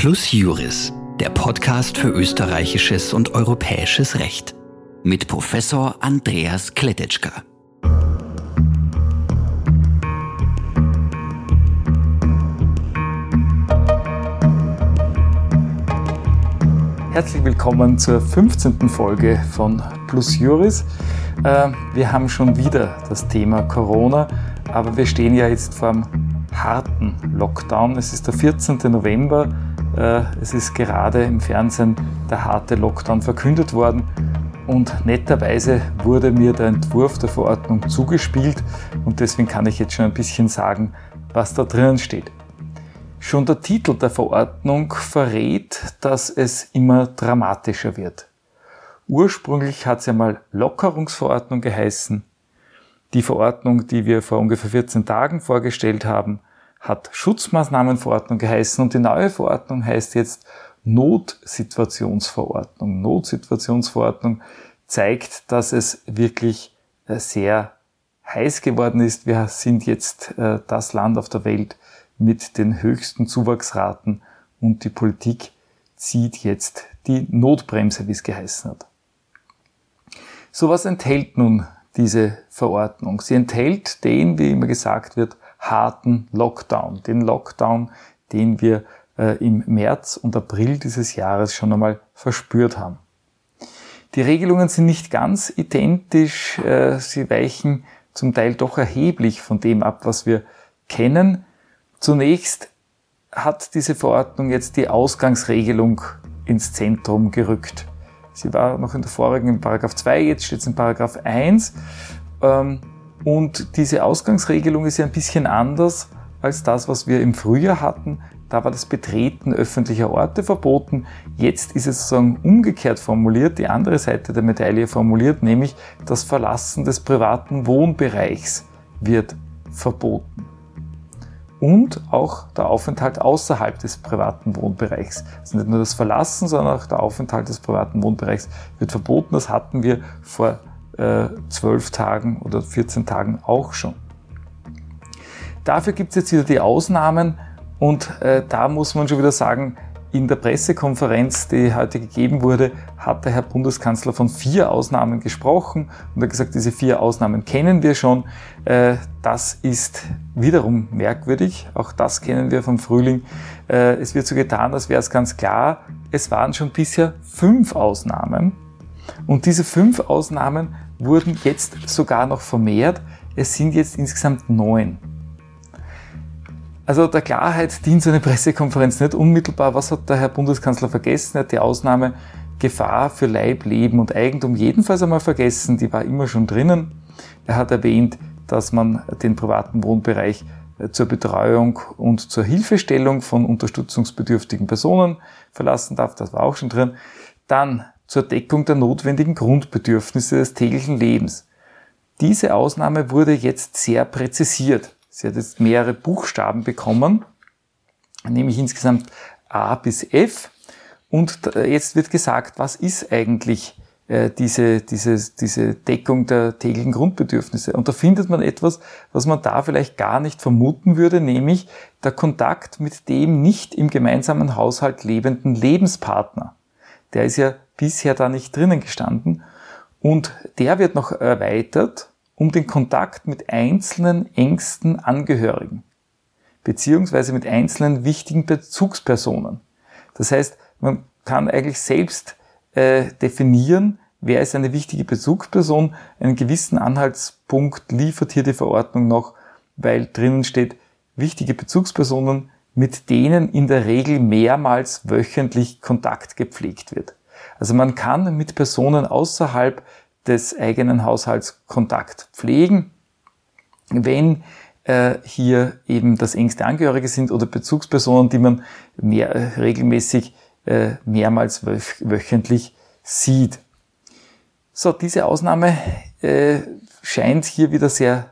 Plus Juris, der Podcast für österreichisches und europäisches Recht. Mit Professor Andreas Kletetschka. Herzlich willkommen zur 15. Folge von Plus Juris. Äh, wir haben schon wieder das Thema Corona, aber wir stehen ja jetzt vor einem harten Lockdown. Es ist der 14. November. Äh, es ist gerade im Fernsehen der harte Lockdown verkündet worden. Und netterweise wurde mir der Entwurf der Verordnung zugespielt und deswegen kann ich jetzt schon ein bisschen sagen, was da drinnen steht. Schon der Titel der Verordnung verrät, dass es immer dramatischer wird. Ursprünglich hat es ja mal Lockerungsverordnung geheißen. Die Verordnung, die wir vor ungefähr 14 Tagen vorgestellt haben, hat Schutzmaßnahmenverordnung geheißen und die neue Verordnung heißt jetzt Notsituationsverordnung. Notsituationsverordnung zeigt, dass es wirklich äh, sehr heiß geworden ist. Wir sind jetzt äh, das Land auf der Welt mit den höchsten Zuwachsraten und die Politik zieht jetzt die Notbremse, wie es geheißen hat. So was enthält nun diese Verordnung? Sie enthält den, wie immer gesagt wird, harten Lockdown. Den Lockdown, den wir äh, im März und April dieses Jahres schon einmal verspürt haben. Die Regelungen sind nicht ganz identisch. Äh, sie weichen zum Teil doch erheblich von dem ab, was wir kennen. Zunächst hat diese Verordnung jetzt die Ausgangsregelung ins Zentrum gerückt. Sie war noch in der vorigen in Paragraph 2, jetzt steht es in Paragraph 1. Und diese Ausgangsregelung ist ja ein bisschen anders als das, was wir im Frühjahr hatten. Da war das Betreten öffentlicher Orte verboten. Jetzt ist es sozusagen umgekehrt formuliert, die andere Seite der Medaille formuliert, nämlich das Verlassen des privaten Wohnbereichs wird verboten. Und auch der Aufenthalt außerhalb des privaten Wohnbereichs. Also nicht nur das Verlassen, sondern auch der Aufenthalt des privaten Wohnbereichs wird verboten. Das hatten wir vor zwölf Tagen oder 14 Tagen auch schon. Dafür gibt es jetzt wieder die Ausnahmen und äh, da muss man schon wieder sagen, in der Pressekonferenz, die heute gegeben wurde, hat der Herr Bundeskanzler von vier Ausnahmen gesprochen und hat gesagt, diese vier Ausnahmen kennen wir schon. Äh, das ist wiederum merkwürdig. Auch das kennen wir vom Frühling. Äh, es wird so getan, als wäre es ganz klar. Es waren schon bisher fünf Ausnahmen. Und diese fünf Ausnahmen wurden jetzt sogar noch vermehrt. Es sind jetzt insgesamt neun. Also der Klarheit dient so eine Pressekonferenz nicht unmittelbar. Was hat der Herr Bundeskanzler vergessen? Er hat die Ausnahme Gefahr für Leib, Leben und Eigentum jedenfalls einmal vergessen. Die war immer schon drinnen. Er hat erwähnt, dass man den privaten Wohnbereich äh, zur Betreuung und zur Hilfestellung von unterstützungsbedürftigen Personen verlassen darf. Das war auch schon drin. Dann zur Deckung der notwendigen Grundbedürfnisse des täglichen Lebens. Diese Ausnahme wurde jetzt sehr präzisiert. Sie hat jetzt mehrere Buchstaben bekommen, nämlich insgesamt A bis F. Und jetzt wird gesagt, was ist eigentlich äh, diese, diese, diese Deckung der täglichen Grundbedürfnisse. Und da findet man etwas, was man da vielleicht gar nicht vermuten würde, nämlich der Kontakt mit dem nicht im gemeinsamen Haushalt lebenden Lebenspartner. Der ist ja bisher da nicht drinnen gestanden. Und der wird noch erweitert um den Kontakt mit einzelnen engsten Angehörigen, beziehungsweise mit einzelnen wichtigen Bezugspersonen. Das heißt, man kann eigentlich selbst äh, definieren, wer ist eine wichtige Bezugsperson. Einen gewissen Anhaltspunkt liefert hier die Verordnung noch, weil drinnen steht, wichtige Bezugspersonen, mit denen in der Regel mehrmals wöchentlich Kontakt gepflegt wird. Also man kann mit Personen außerhalb des eigenen Haushalts Kontakt pflegen, wenn äh, hier eben das engste Angehörige sind oder Bezugspersonen, die man mehr, äh, regelmäßig äh, mehrmals wöchentlich sieht. So, diese Ausnahme scheint hier wieder sehr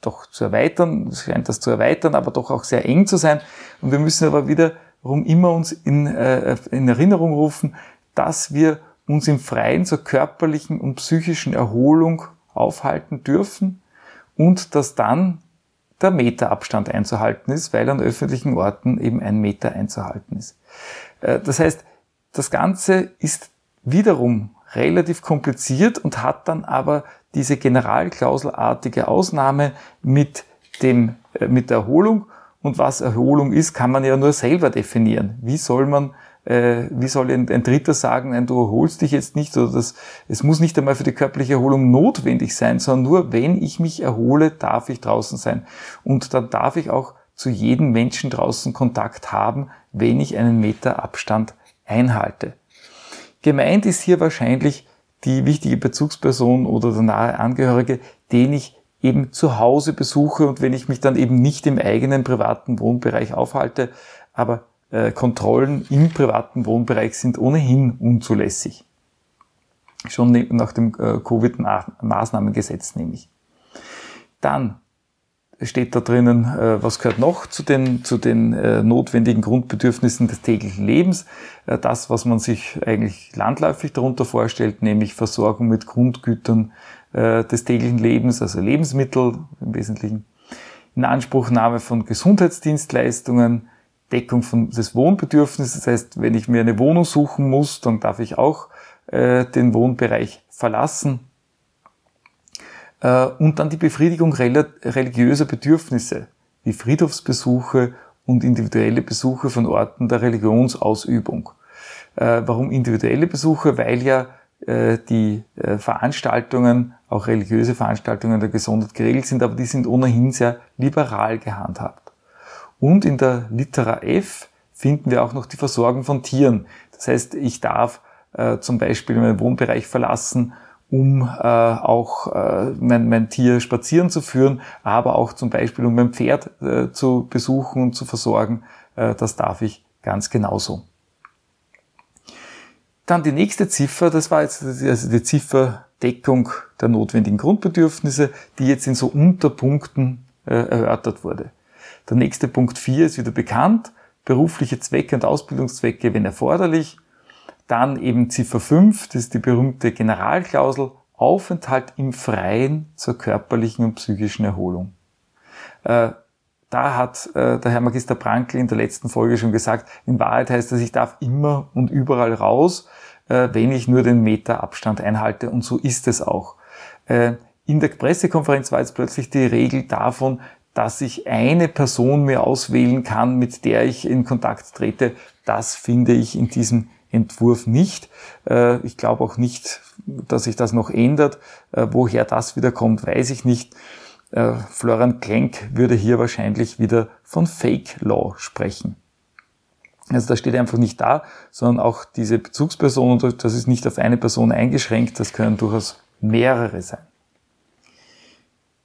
doch zu erweitern, scheint das zu erweitern, aber doch auch sehr eng zu sein. Und wir müssen aber wiederum immer uns in, in Erinnerung rufen, dass wir uns im Freien zur körperlichen und psychischen Erholung aufhalten dürfen und dass dann der Meterabstand einzuhalten ist, weil an öffentlichen Orten eben ein Meter einzuhalten ist. Äh, das heißt, das Ganze ist wiederum relativ kompliziert und hat dann aber diese generalklauselartige Ausnahme mit dem, äh, mit der Erholung. Und was Erholung ist, kann man ja nur selber definieren. Wie soll man äh, wie soll ein, ein, Dritter sagen, nein, du erholst dich jetzt nicht oder das, es muss nicht einmal für die körperliche Erholung notwendig sein, sondern nur wenn ich mich erhole, darf ich draußen sein. Und dann darf ich auch zu jedem Menschen draußen Kontakt haben, wenn ich einen Meter Abstand einhalte. Gemeint ist hier wahrscheinlich die wichtige Bezugsperson oder der nahe Angehörige, den ich eben zu Hause besuche und wenn ich mich dann eben nicht im eigenen privaten Wohnbereich aufhalte, aber äh, Kontrollen im privaten Wohnbereich sind ohnehin unzulässig. Schon ne, nach dem äh, Covid-Maßnahmengesetz nämlich. Dann steht da drinnen, äh, was gehört noch zu den, zu den notwendigen Grundbedürfnissen des täglichen Lebens. Das, was man sich eigentlich landläufig darunter vorstellt, nämlich Versorgung mit Grundgütern des täglichen Lebens, also Lebensmittel im Wesentlichen, Inanspruchnahme von Gesundheitsdienstleistungen, Deckung von, des Wohnbedürfnisses. Das heißt, wenn ich mir eine Wohnung suchen muss, dann darf ich auch äh, den Wohnbereich verlassen. Äh, und dann die Befriedigung religiöser Bedürfnisse, wie Friedhofsbesuche und individuelle Besuche von Orten der Religionsausübung. Äh, warum individuelle Besuche? Weil ja äh, die äh, Veranstaltungen, auch religiöse Veranstaltungen der Gesundheit geregelt sind, aber die sind ohnehin sehr liberal gehandhabt. Und in der Litera F finden wir auch noch die Versorgung von Tieren. Das heißt, ich darf äh, zum Beispiel meinen Wohnbereich verlassen, um äh, auch äh, mein, mein Tier spazieren zu führen, aber auch zum Beispiel um mein Pferd äh, zu besuchen und zu versorgen. Äh, das darf ich ganz genauso. Dann die nächste Ziffer, das war jetzt also die Ziffer Deckung der notwendigen Grundbedürfnisse, die jetzt in so Unterpunkten äh, erörtert wurde. Der nächste Punkt 4 ist wieder bekannt. Berufliche Zwecke und Ausbildungszwecke, wenn erforderlich. Dann eben Ziffer 5, das ist die berühmte Generalklausel, Aufenthalt im Freien zur körperlichen und psychischen Erholung. Äh, da hat äh, der Herr Magister Brankl in der letzten Folge schon gesagt, in Wahrheit heißt das, ich darf immer und überall raus, äh, wenn ich nur den Meter Abstand einhalte. Und so ist es auch. Äh, in der Pressekonferenz war jetzt plötzlich die Regel davon, dass ich eine Person mir auswählen kann, mit der ich in Kontakt trete, das finde ich in diesem Entwurf nicht. Äh, ich glaube auch nicht, dass sich das noch ändert. Äh, woher das wieder kommt, weiß ich nicht. Äh, Florian Klenk würde hier wahrscheinlich wieder von Fake Law sprechen. Also das steht einfach nicht da, sondern auch diese Bezugsperson, das ist nicht auf eine Person eingeschränkt, das können durchaus mehrere sein.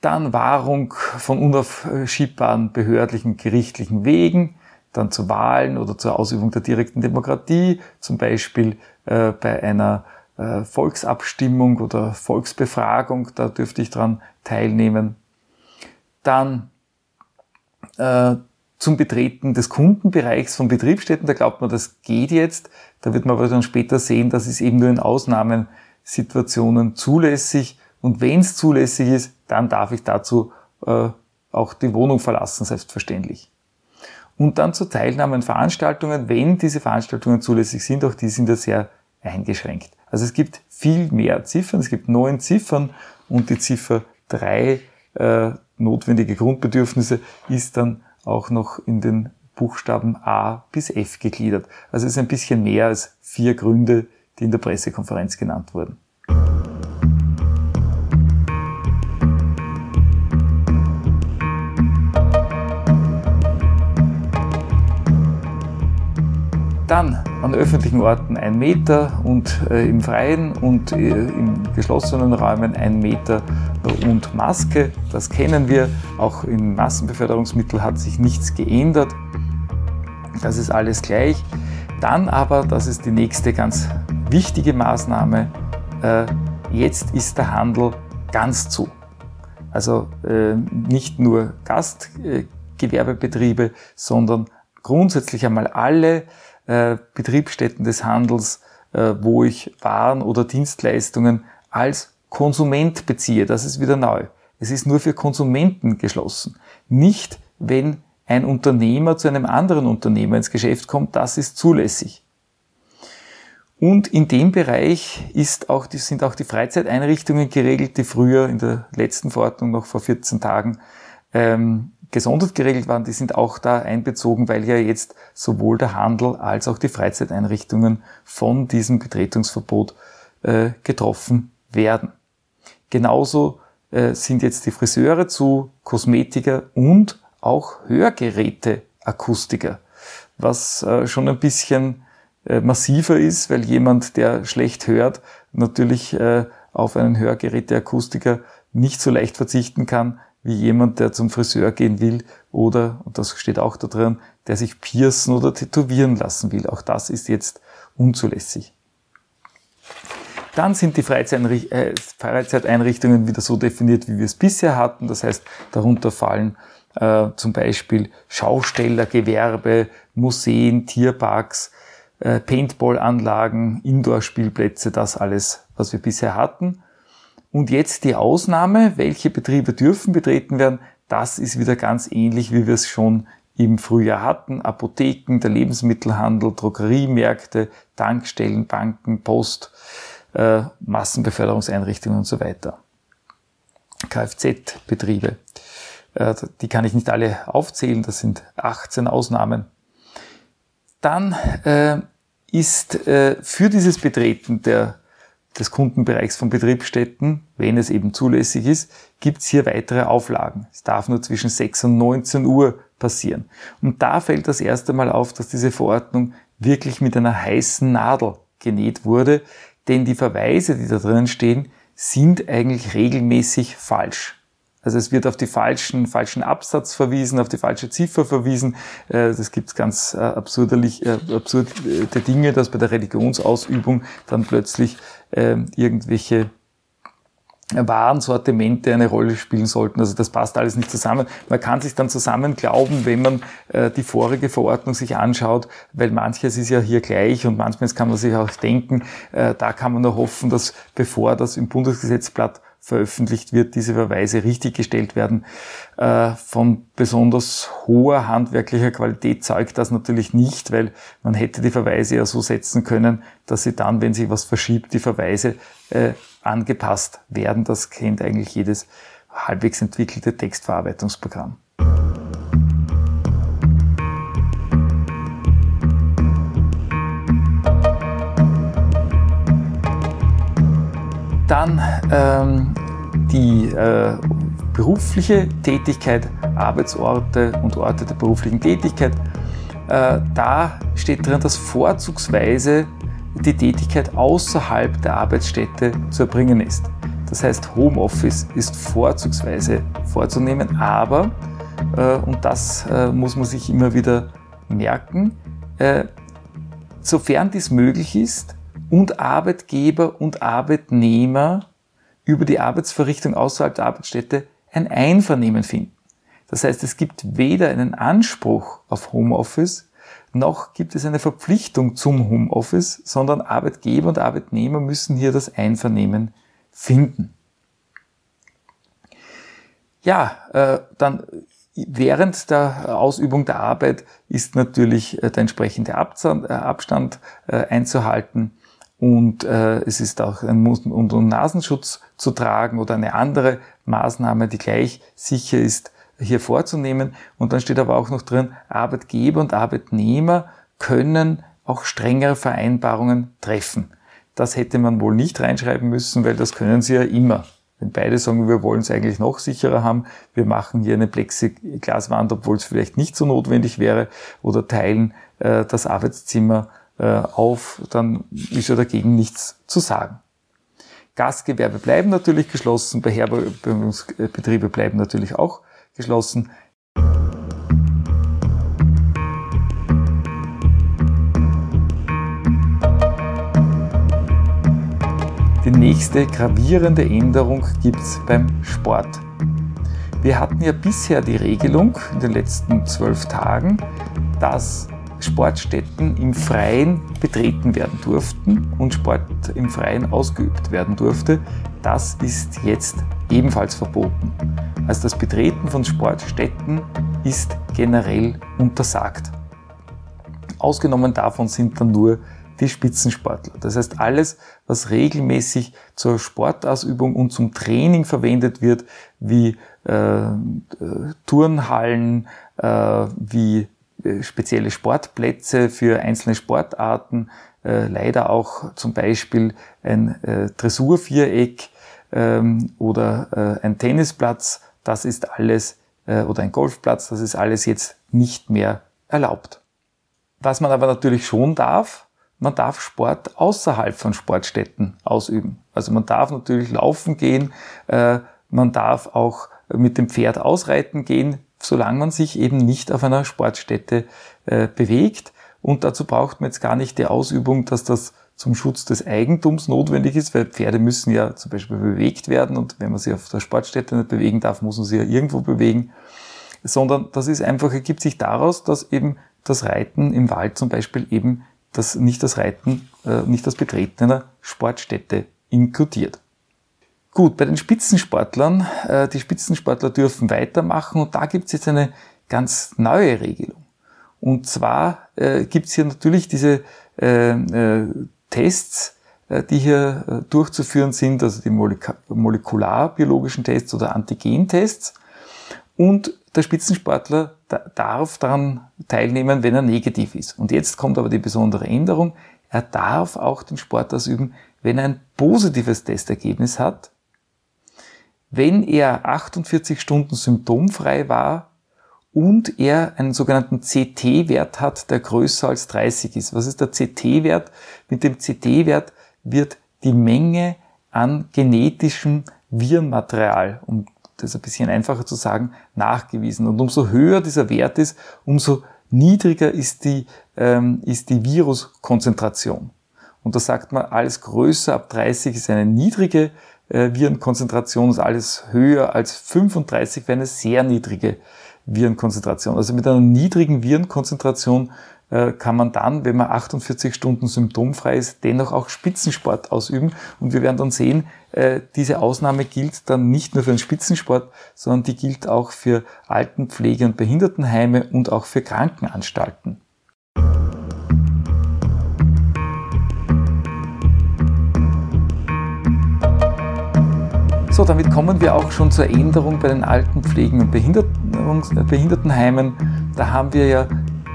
Dann Wahrung von unaufschiebbaren behördlichen, gerichtlichen Wegen, dann zu Wahlen oder zur Ausübung der direkten Demokratie, zum Beispiel äh, bei einer äh, Volksabstimmung oder Volksbefragung, da dürfte ich dran teilnehmen. Dann äh, zum Betreten des Kundenbereichs von Betriebsstätten, da glaubt man, das geht jetzt. Da wird man aber dann später sehen, das ist eben nur in Ausnahmesituationen zulässig und wenn es zulässig ist, dann darf ich dazu äh, auch die Wohnung verlassen, selbstverständlich. Und dann zur Teilnahme an Veranstaltungen, wenn diese Veranstaltungen zulässig sind, auch die sind ja sehr eingeschränkt. Also es gibt viel mehr Ziffern, es gibt neun Ziffern und die Ziffer drei äh, notwendige Grundbedürfnisse ist dann auch noch in den Buchstaben A bis F gegliedert. Also es ist ein bisschen mehr als vier Gründe, die in der Pressekonferenz genannt wurden. Dann an öffentlichen Orten ein Meter und äh, im Freien und äh, in geschlossenen Räumen ein Meter und Maske. Das kennen wir. Auch in Massenbeförderungsmitteln hat sich nichts geändert. Das ist alles gleich. Dann aber, das ist die nächste ganz wichtige Maßnahme, äh, jetzt ist der Handel ganz zu. Also äh, nicht nur Gastgewerbebetriebe, sondern grundsätzlich einmal alle äh, Betriebsstätten des Handels, äh, wo ich Waren oder Dienstleistungen als Konsument beziehe. Das ist wieder neu. es ist nur für Konsumenten geschlossen. Nicht, wenn ein Unternehmer zu einem anderen Unternehmer ins Geschäft kommt, das ist zulässig. Und in dem Bereich ist auch, sind auch die Freizeiteinrichtungen geregelt, die früher in der letzten Verordnung noch vor 14 Tagen ähm, gesondert geregelt waren. Die sind auch da einbezogen, weil ja jetzt sowohl der Handel als auch die Freizeiteinrichtungen von diesem Betretungsverbot äh, getroffen werden. Genauso äh, sind jetzt die Friseure zu Kosmetiker und auch Hörgeräteakustiker, was äh, schon ein bisschen äh, massiver ist, weil jemand, der schlecht hört, natürlich äh, auf einen Hörgeräteakustiker nicht so leicht verzichten kann, wie jemand, der zum Friseur gehen will oder, und das steht auch da drin, der sich piercen oder tätowieren lassen will. Auch das ist jetzt unzulässig. Dann sind die äh, Freizeiteinrichtungen wieder so definiert, wie wir es bisher hatten. Das heißt, darunter fallen äh, zum Beispiel Schausteller, Gewerbe, Museen, Tierparks, äh, Paintballanlagen, Indoor-Spielplätze, das alles, was wir bisher hatten. Und jetzt die Ausnahme, welche Betriebe dürfen betreten werden, das ist wieder ganz ähnlich, wie wir es schon im Frühjahr hatten. Apotheken, der Lebensmittelhandel, Drogeriemärkte, Tankstellen, Banken, Post, äh, Massenbeförderungseinrichtungen und so weiter. Kfz-Betriebe. Äh, die kann ich nicht alle aufzählen, das sind 18 Ausnahmen. Dann äh, ist äh, für dieses Betreten der, des Kundenbereichs von Betriebsstätten, wenn es eben zulässig ist, gibt es hier weitere Auflagen. Es darf nur zwischen 6 und 19 Uhr passieren. Und da fällt das erste Mal auf, dass diese Verordnung wirklich mit einer heißen Nadel genäht wurde, denn die Verweise, die da drinnen stehen, sind eigentlich regelmäßig falsch. Also es wird auf die falschen, falschen Absatz verwiesen, auf die falsche Ziffer verwiesen. Äh, das gibt ganz äh, absurderlich, äh, absurde Dinge, dass bei der Religionsausübung dann plötzlich ähm, irgendwelche Warensortimente eine Rolle spielen sollten. Also das passt alles nicht zusammen. Man kann sich dann zusammen glauben, wenn man äh, die vorige Verordnung sich anschaut, weil manches ist ja hier gleich und manchmal kann man sich auch denken, äh, da kann man nur hoffen, dass bevor das im Bundesgesetzblatt veröffentlicht wird, diese Verweise richtiggestellt werden. Äh, von besonders hoher handwerklicher Qualität zeugt das natürlich nicht, weil man hätte die Verweise ja so setzen können, dass sie dann, wenn sich was verschiebt, die Verweise äh, angepasst werden. Das kennt eigentlich jedes halbwegs entwickelte Textverarbeitungsprogramm. Dann ähm, die äh, berufliche Tätigkeit, Arbeitsorte und Orte der beruflichen Tätigkeit. Äh, da steht drin, dass vorzugsweise die Tätigkeit außerhalb der Arbeitsstätte zu erbringen ist. Das heißt, Homeoffice ist vorzugsweise vorzunehmen, aber, äh, und das äh, muss man sich immer wieder merken, äh, sofern dies möglich ist, und Arbeitgeber und Arbeitnehmer über die Arbeitsverrichtung außerhalb der Arbeitsstätte ein Einvernehmen finden. Das heißt, es gibt weder einen Anspruch auf Homeoffice, noch gibt es eine Verpflichtung zum Homeoffice, sondern Arbeitgeber und Arbeitnehmer müssen hier das Einvernehmen finden. Ja, äh, dann während der Ausübung der Arbeit ist natürlich äh, der entsprechende Abstand äh, einzuhalten und äh, es ist auch ein Mund- und Nasenschutz zu tragen oder eine andere Maßnahme, die gleich sicher ist, hier vorzunehmen. Und dann steht aber auch noch drin, Arbeitgeber und Arbeitnehmer können auch strengere Vereinbarungen treffen. Das hätte man wohl nicht reinschreiben müssen, weil das können sie ja immer. Wenn beide sagen, wir wollen es eigentlich noch sicherer haben, wir machen hier eine Plexiglaswand, obwohl es vielleicht nicht so notwendig wäre, oder teilen äh, das Arbeitszimmer auf, dann ist ja dagegen nichts zu sagen. Gastgewerbe bleiben natürlich geschlossen, Beherbergungsbetriebe bleiben natürlich auch geschlossen. Die nächste gravierende Änderung gibt es beim Sport. Wir hatten ja bisher die Regelung in den letzten zwölf Tagen, dass Sportstätten im Freien betreten werden durften und Sport im Freien ausgeübt werden durfte. Das ist jetzt ebenfalls verboten. Also das Betreten von Sportstätten ist generell untersagt. Ausgenommen davon sind dann nur die Spitzensportler. Das heißt, alles, was regelmäßig zur Sportausübung und zum Training verwendet wird, wie äh, Turnhallen, äh, wie äh, spezielle Sportplätze für einzelne Sportarten, äh, leider auch zum Beispiel ein äh, Dressurviereck ähm, oder äh, ein Tennisplatz, das ist alles, äh, oder ein Golfplatz, das ist alles jetzt nicht mehr erlaubt. Was man aber natürlich schon darf, man darf Sport außerhalb von Sportstätten ausüben. Also man darf natürlich laufen gehen, äh, man darf auch mit dem Pferd ausreiten gehen, solange man sich eben nicht auf einer Sportstätte äh, bewegt. Und dazu braucht man jetzt gar nicht die Ausübung, dass das zum Schutz des Eigentums notwendig ist, weil Pferde müssen ja zum Beispiel bewegt werden und wenn man sie auf der Sportstätte nicht bewegen darf, muss man sie ja irgendwo bewegen. Sondern das ist einfach, ergibt sich daraus, dass eben das Reiten im Wald zum Beispiel eben das, nicht das Reiten, äh, nicht das Betreten einer Sportstätte inkludiert. Gut, bei den Spitzensportlern, äh, die Spitzensportler dürfen weitermachen und da gibt es jetzt eine ganz neue Regelung. Und zwar äh, gibt es hier natürlich diese äh, äh, Tests, äh, die hier äh, durchzuführen sind, also die molek molekularbiologischen Tests oder Antigentests. Und der Spitzensportler darf daran teilnehmen, wenn er negativ ist. Und jetzt kommt aber die besondere Änderung. Er darf auch den Sport ausüben, wenn er ein positives Testergebnis hat wenn er 48 Stunden symptomfrei war und er einen sogenannten CT-Wert hat, der größer als 30 ist. Was ist der CT-Wert? Mit dem CT-Wert wird die Menge an genetischem Virenmaterial, um das ein bisschen einfacher zu sagen, nachgewiesen. Und umso höher dieser Wert ist, umso niedriger ist die, ähm, ist die Viruskonzentration. Und da sagt man, alles größer ab 30 ist eine niedrige Virenkonzentration ist alles höher als 35 wäre eine sehr niedrige Virenkonzentration. Also mit einer niedrigen Virenkonzentration äh, kann man dann, wenn man 48 Stunden symptomfrei ist, dennoch auch Spitzensport ausüben. Und wir werden dann sehen, äh, diese Ausnahme gilt dann nicht nur für den Spitzensport, sondern die gilt auch für Altenpflege- und Behindertenheime und auch für Krankenanstalten. Damit kommen wir auch schon zur Änderung bei den Altenpflegen und Behindertenheimen. Da haben wir ja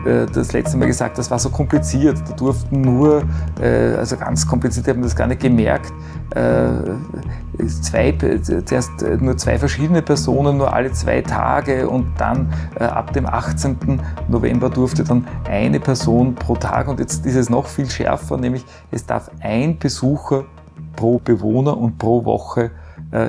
äh, das letzte Mal gesagt, das war so kompliziert. Da durften nur, äh, also ganz kompliziert, haben wir das gar nicht gemerkt, äh, zwei, zuerst nur zwei verschiedene Personen, nur alle zwei Tage und dann ab dem 18. November durfte dann eine Person pro Tag und jetzt ist es noch viel schärfer, nämlich es darf ein Besucher pro Bewohner und pro Woche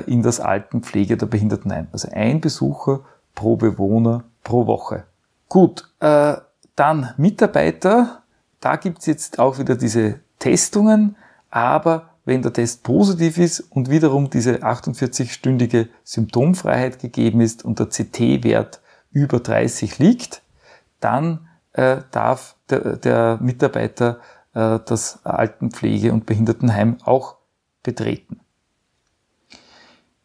in das Altenpflege- oder Behindertenheim. Also ein Besucher pro Bewohner pro Woche. Gut, äh, dann Mitarbeiter. Da gibt's jetzt auch wieder diese Testungen, aber wenn der Test positiv ist und wiederum diese 48-stündige Symptomfreiheit gegeben ist und der CT-Wert über 30 liegt, dann äh, darf der, der Mitarbeiter äh, das Altenpflege- und Behindertenheim auch betreten.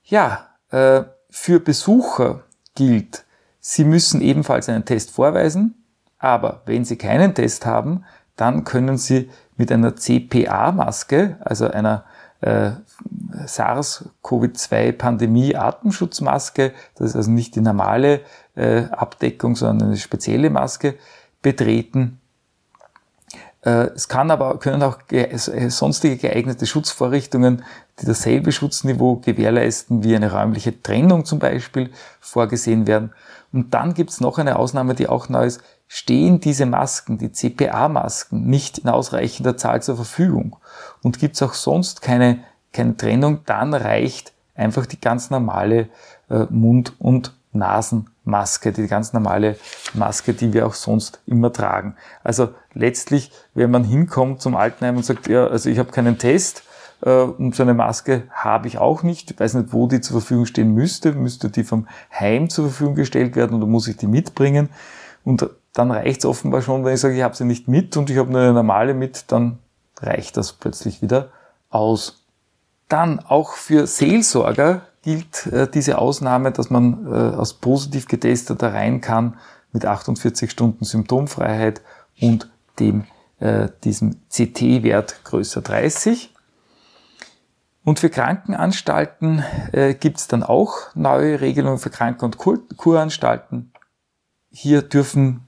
Ja, äh, für Besucher gilt, sie müssen ebenfalls einen Test vorweisen, aber wenn sie keinen Test haben, dann können sie mit einer CPA-Maske, also einer äh, SARS-CoV-2-Pandemie-Atemschutzmaske, das ist also nicht die normale äh, Abdeckung, sondern eine spezielle Maske, betreten es kann aber, können auch äh, sonstige geeignete Schutzvorrichtungen, die dasselbe Schutzniveau gewährleisten, wie eine räumliche Trennung zum Beispiel, vorgesehen werden. Und dann gibt es noch eine Ausnahme, die auch neu ist. Stehen diese Masken, die CPA-Masken, nicht in ausreichender Zahl zur Verfügung und gibt es auch sonst keine, keine Trennung, dann reicht einfach die ganz normale äh, Mund- und Nasenmaske, die ganz normale Maske, die wir auch sonst immer tragen. Also letztlich, wenn man hinkommt zum Altenheim und sagt, ja, also ich habe keinen Test äh, und so eine Maske habe ich auch nicht, ich weiß nicht, wo die zur Verfügung stehen müsste, müsste die vom Heim zur Verfügung gestellt werden oder muss ich die mitbringen? Und dann reicht es offenbar schon, wenn ich sage, ich habe sie nicht mit und ich habe nur eine normale mit, dann reicht das plötzlich wieder aus. Dann auch für Seelsorger gilt äh, diese Ausnahme, dass man äh, als positiv getesteter rein kann mit 48 Stunden Symptomfreiheit und dem, äh, diesem CT-Wert größer 30. Und für Krankenanstalten äh, gibt es dann auch neue Regelungen für Kranken- und Kur Kuranstalten. Hier dürfen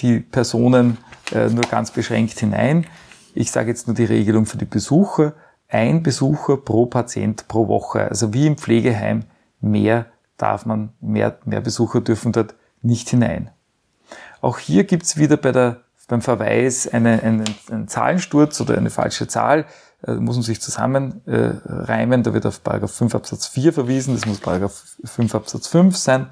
die Personen äh, nur ganz beschränkt hinein. Ich sage jetzt nur die Regelung für die Besucher. Ein Besucher pro Patient pro Woche. Also wie im Pflegeheim, mehr darf man, mehr, mehr Besucher dürfen dort nicht hinein. Auch hier gibt's wieder bei der, beim Verweis eine, einen, einen Zahlensturz oder eine falsche Zahl. Da äh, muss man sich zusammenreimen. Äh, da wird auf Paragraph 5 Absatz 4 verwiesen. Das muss Paragraph 5 Absatz 5 sein.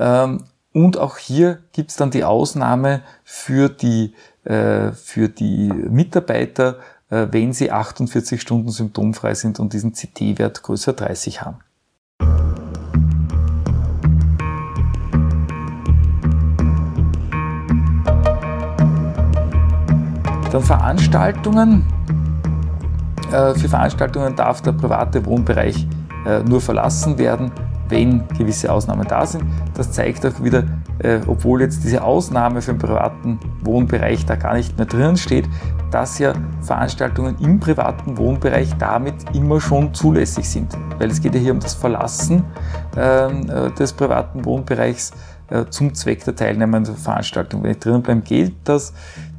Ähm, und auch hier gibt's dann die Ausnahme für die, äh, für die Mitarbeiter, wenn sie 48 Stunden symptomfrei sind und diesen CT-Wert größer 30 haben. Dann Veranstaltungen. Äh, für Veranstaltungen darf der private Wohnbereich äh, nur verlassen werden, wenn gewisse Ausnahmen da sind. Das zeigt auch wieder, äh, obwohl jetzt diese Ausnahme für den privaten Wohnbereich da gar nicht mehr drin steht, dass ja Veranstaltungen im privaten Wohnbereich damit immer schon zulässig sind. Weil es geht ja hier um das Verlassen ähm, äh, des privaten Wohnbereichs äh, zum Zweck der der Veranstaltung. Wenn ich drinnen bleibe, gilt das.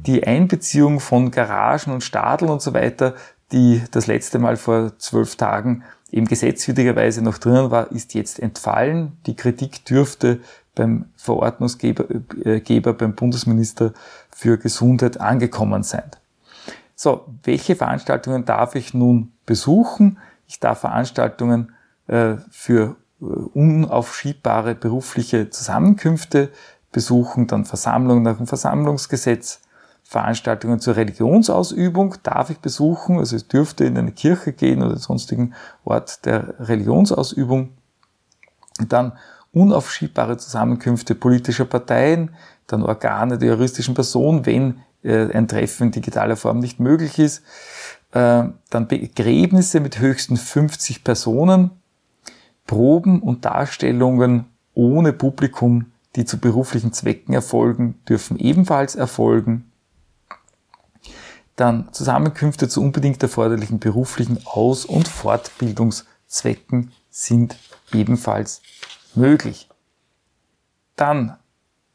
Die Einbeziehung von Garagen und Stadeln und so weiter, die das letzte Mal vor zwölf Tagen eben gesetzwidrigerweise noch drinnen war, ist jetzt entfallen. Die Kritik dürfte beim Verordnungsgeber, äh, Geber, beim Bundesminister für Gesundheit angekommen sein. So, welche Veranstaltungen darf ich nun besuchen? Ich darf Veranstaltungen äh, für äh, unaufschiebbare berufliche Zusammenkünfte besuchen, dann Versammlungen nach dem Versammlungsgesetz, Veranstaltungen zur Religionsausübung darf ich besuchen, also ich dürfte in eine Kirche gehen oder sonstigen Ort der Religionsausübung. Dann unaufschiebbare Zusammenkünfte politischer Parteien, dann Organe der juristischen Person, wenn äh, ein Treffen in digitaler Form nicht möglich ist. Äh, dann Begräbnisse mit höchstens 50 Personen, Proben und Darstellungen ohne Publikum, die zu beruflichen Zwecken erfolgen, dürfen ebenfalls erfolgen. Dann Zusammenkünfte zu unbedingt erforderlichen beruflichen Aus- und Fortbildungszwecken sind ebenfalls möglich. Dann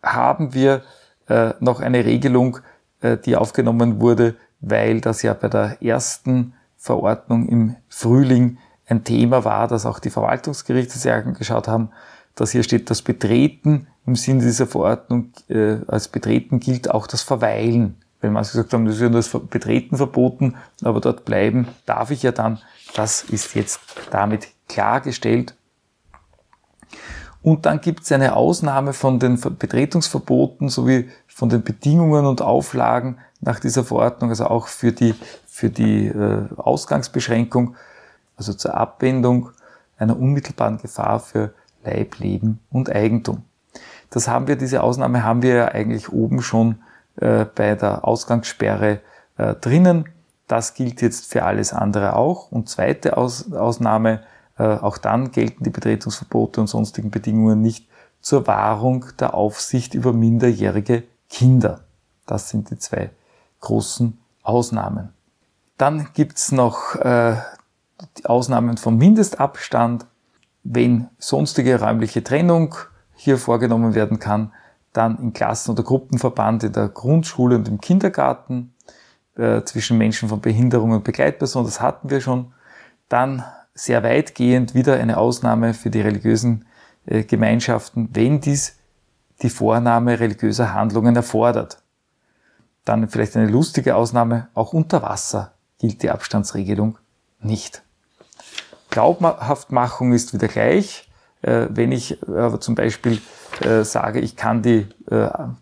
haben wir äh, noch eine Regelung, äh, die aufgenommen wurde, weil das ja bei der ersten Verordnung im Frühling ein Thema war, dass auch die Verwaltungsgerichte sich angeschaut haben, dass hier steht, das Betreten im Sinne dieser Verordnung äh, als Betreten gilt auch das Verweilen wenn manche gesagt haben, das ist ja nur das Betreten verboten, aber dort bleiben darf ich ja dann. Das ist jetzt damit klargestellt. Und dann gibt es eine Ausnahme von den Betretungsverboten sowie von den Bedingungen und Auflagen nach dieser Verordnung, also auch für die, für die äh, Ausgangsbeschränkung, also zur Abwendung einer unmittelbaren Gefahr für Leib, Leben und Eigentum. Das haben wir, diese Ausnahme haben wir ja eigentlich oben schon äh, bei der Ausgangssperre äh, drinnen. Das gilt jetzt für alles andere auch. Und zweite Aus Ausnahme, auch dann gelten die Betretungsverbote und sonstigen Bedingungen nicht zur Wahrung der Aufsicht über minderjährige Kinder. Das sind die zwei großen Ausnahmen. Dann gibt's noch äh, die Ausnahmen vom Mindestabstand, wenn sonstige räumliche Trennung hier vorgenommen werden kann, dann in Klassen- oder Gruppenverband in der Grundschule und im Kindergarten, äh, zwischen Menschen von Behinderung und Begleitpersonen, das hatten wir schon. Dann sehr weitgehend wieder eine Ausnahme für die religiösen äh, Gemeinschaften, wenn dies die Vornahme religiöser Handlungen erfordert. Dann vielleicht eine lustige Ausnahme, auch unter Wasser gilt die Abstandsregelung nicht. Glaubhaftmachung ist wieder gleich. Äh, wenn ich aber zum Beispiel äh, sage, ich kann die,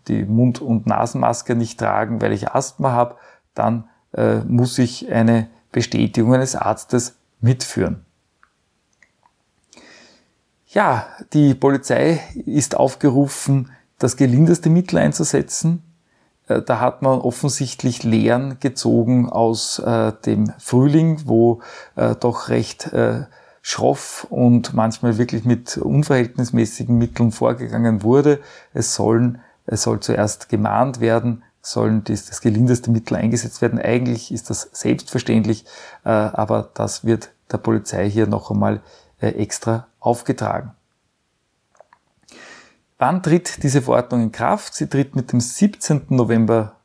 die Mund- und Nasenmaske nicht tragen, weil ich Asthma habe, dann muss ich eine Bestätigung eines Arztes mitführen. Ja, die Polizei ist aufgerufen, das gelindeste Mittel einzusetzen. Äh, da hat man offensichtlich Lehren gezogen aus äh, dem Frühling, wo äh, doch recht äh, schroff und manchmal wirklich mit unverhältnismäßigen Mitteln vorgegangen wurde. Es sollen, es soll zuerst gemahnt werden, sollen das, das gelindeste Mittel eingesetzt werden. Eigentlich ist das selbstverständlich, äh, aber das wird der Polizei hier noch einmal äh, extra aufgetragen. Wann tritt diese Verordnung in Kraft? Sie tritt mit dem 17. November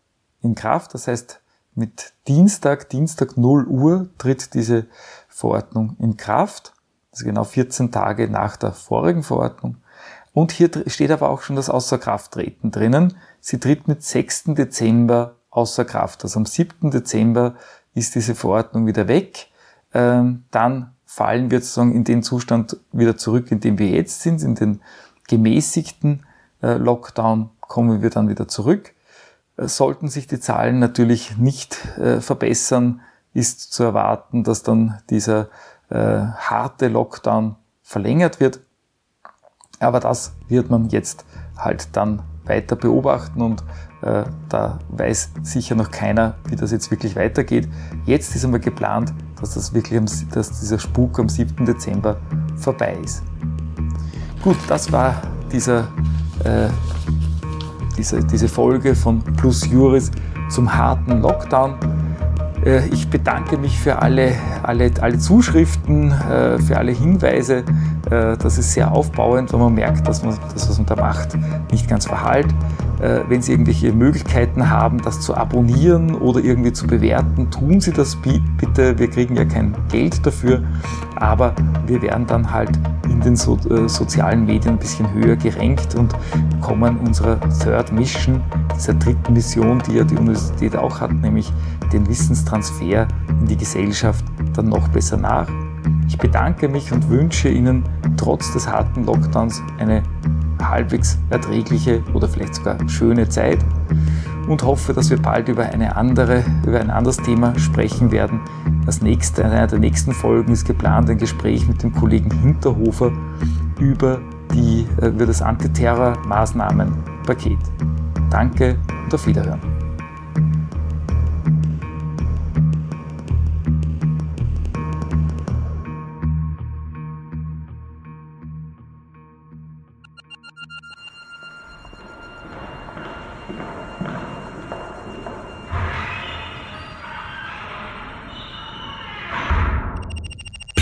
in Kraft, das heißt mit Dienstag, Dienstag 0 Uhr tritt diese Verordnung in Kraft, also genau 14 Tage nach der vorigen Verordnung. Und hier steht aber auch schon das Außerkrafttreten drinnen. Sie tritt mit 6. Dezember außer Kraft. Also am 7. Dezember ist diese Verordnung wieder weg. Ähm, dann fallen wir sozusagen in den Zustand wieder zurück, in dem wir jetzt sind, in den gemäßigten äh, Lockdown kommen wir dann wieder zurück. Äh, sollten sich die Zahlen natürlich nicht äh, verbessern, ist zu erwarten, dass dann dieser harte Lockdown verlängert wird. Aber das wird man jetzt halt dann weiter beobachten und äh, da weiß sicher noch keiner, wie das jetzt wirklich weitergeht. Jetzt ist einmal geplant, dass das wirklich, am, dass dieser Spuk am 7. Dezember vorbei ist. Gut, das war dieser, äh, diese, diese Folge von Plus Juris zum harten Lockdown. Äh, ich bedanke mich für alle, alle, alle Zuschriften, äh, für alle Hinweise. Äh, das ist sehr aufbauend, wenn man merkt, dass man das, was man da macht, nicht ganz verhallt. Wenn Sie irgendwelche Möglichkeiten haben, das zu abonnieren oder irgendwie zu bewerten, tun Sie das bitte. Wir kriegen ja kein Geld dafür, aber wir werden dann halt in den so sozialen Medien ein bisschen höher gerankt und kommen unserer Third Mission, dieser dritten Mission, die ja die Universität auch hat, nämlich den Wissenstransfer in die Gesellschaft dann noch besser nach. Ich bedanke mich und wünsche Ihnen trotz des harten Lockdowns eine halbwegs erträgliche oder vielleicht sogar schöne Zeit und hoffe, dass wir bald über eine andere, über ein anderes Thema sprechen werden. Das nächste, einer der nächsten Folgen ist geplant ein Gespräch mit dem Kollegen Hinterhofer über, die, äh, über das Antiterror-Maßnahmenpaket. Danke und auf Wiederhören.